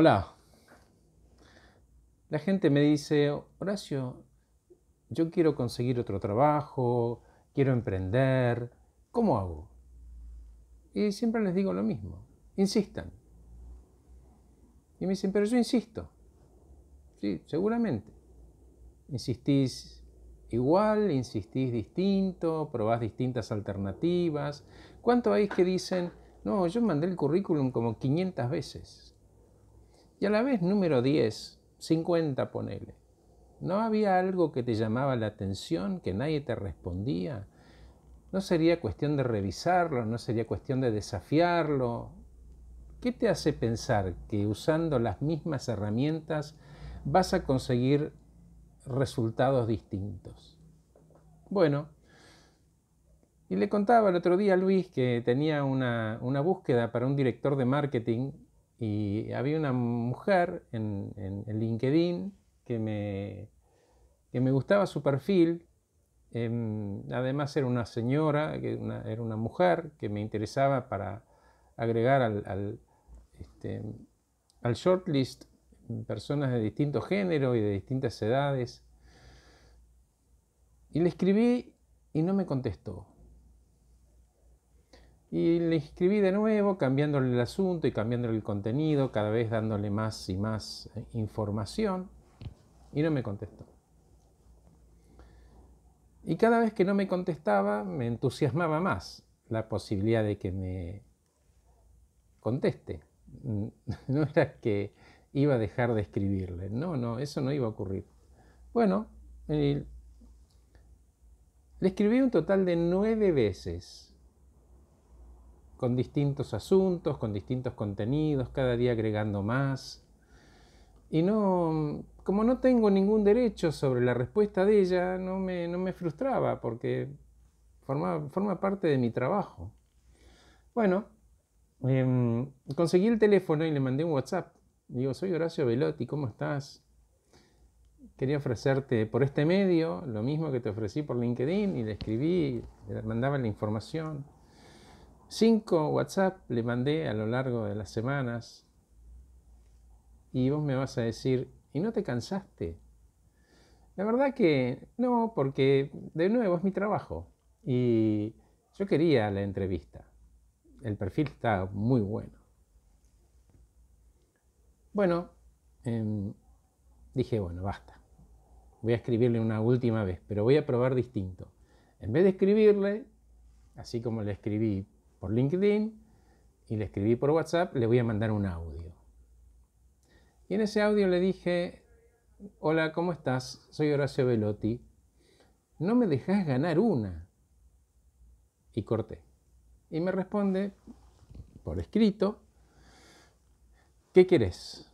Hola. La gente me dice, Horacio, yo quiero conseguir otro trabajo, quiero emprender, ¿cómo hago? Y siempre les digo lo mismo, insistan. Y me dicen, pero yo insisto. Sí, seguramente. Insistís igual, insistís distinto, probás distintas alternativas. ¿Cuánto hay que dicen, no, yo mandé el currículum como 500 veces? Y a la vez número 10, 50 ponele. ¿No había algo que te llamaba la atención, que nadie te respondía? ¿No sería cuestión de revisarlo? ¿No sería cuestión de desafiarlo? ¿Qué te hace pensar que usando las mismas herramientas vas a conseguir resultados distintos? Bueno, y le contaba el otro día a Luis que tenía una, búsqueda para un director de marketing y había una mujer en, LinkedIn que me, que me gustaba su perfil. Em, además era una señora, era una mujer que me interesaba para agregar al, este, al shortlist personas de distintos géneros y de distintas edades. Y le escribí y no me contestó. Y le escribí de nuevo, cambiándole el asunto y cambiándole el contenido, cada vez dándole más y más eh, información, y no me contestó. Y cada vez que no me contestaba, me entusiasmaba más la posibilidad de que me conteste. No era que iba a dejar de escribirle, no, no, eso no iba a ocurrir. Bueno, le escribí un total de nueve veces con distintos asuntos, con distintos contenidos, cada día agregando más. Y no, como no tengo ningún derecho sobre la respuesta de ella, no me, no me frustraba porque forma, forma parte de mi trabajo. Bueno, em, conseguí el teléfono y le mandé un WhatsApp. Digo, soy Horacio Velotti, ¿cómo estás? Quería ofrecerte por este medio lo mismo que te ofrecí por LinkedIn y le escribí, le mandaba la información. Cinco WhatsApp le mandé a lo largo de las semanas y vos me vas a decir, ¿y no te cansaste? La verdad que no, porque de nuevo es mi trabajo y yo quería la entrevista. El perfil está muy bueno. Bueno, em, dije, bueno, basta. Voy a escribirle una última vez, pero voy a probar distinto. En vez de escribirle, así como le escribí por LinkedIn y le escribí por WhatsApp, le voy a mandar un audio. Y en ese audio le dije, hola, ¿cómo estás? Soy Horacio Velotti. No me dejas ganar una. Y corté. Y me responde por escrito, ¿qué querés?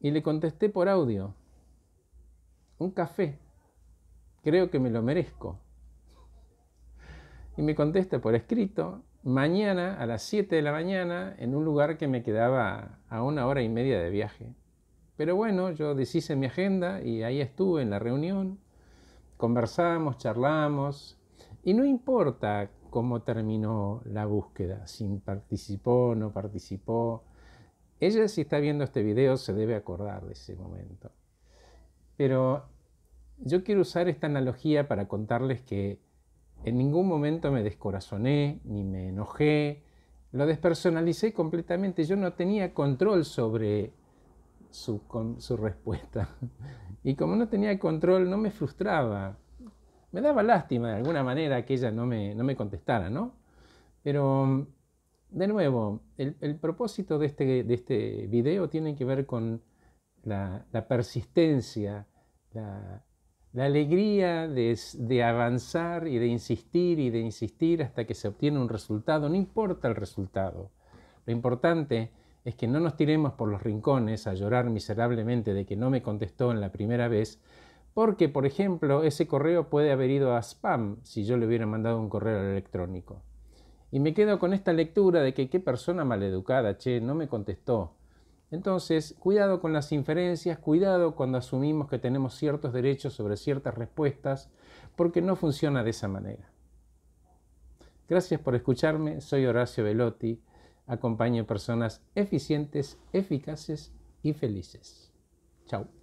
Y le contesté por audio, un café. Creo que me lo merezco. Y me contesta por escrito, mañana a las 7 de la mañana en un lugar que me quedaba a una hora y media de viaje. Pero bueno, yo deshice mi agenda y ahí estuve en la reunión, conversamos, charlamos, y no importa cómo terminó la búsqueda, si participó o no participó. Ella si está viendo este video se debe acordar de ese momento. Pero yo quiero usar esta analogía para contarles que en ningún momento me descorazoné ni me enojé, lo despersonalicé completamente, yo no tenía control sobre su, respuesta. Y como no tenía control, no me frustraba. Me daba lástima de alguna manera que ella no me, no me contestara, ¿no? Pero, de nuevo, el, propósito de este, de este video tiene que ver con la, la persistencia, la, la alegría de, avanzar y de insistir y de insistir hasta que se obtiene un resultado, no importa el resultado. Lo importante es que no nos tiremos por los rincones a llorar miserablemente de que no me contestó en la primera vez, porque, por ejemplo, ese correo puede haber ido a spam si yo le hubiera mandado un correo electrónico. Y me quedo con esta lectura de que qué persona maleducada, che, no me contestó. Entonces, cuidado con las inferencias, cuidado cuando asumimos que tenemos ciertos derechos sobre ciertas respuestas, porque no funciona de esa manera. Gracias por escucharme, soy Horacio Velotti, acompaño personas eficientes, eficaces y felices. Chao.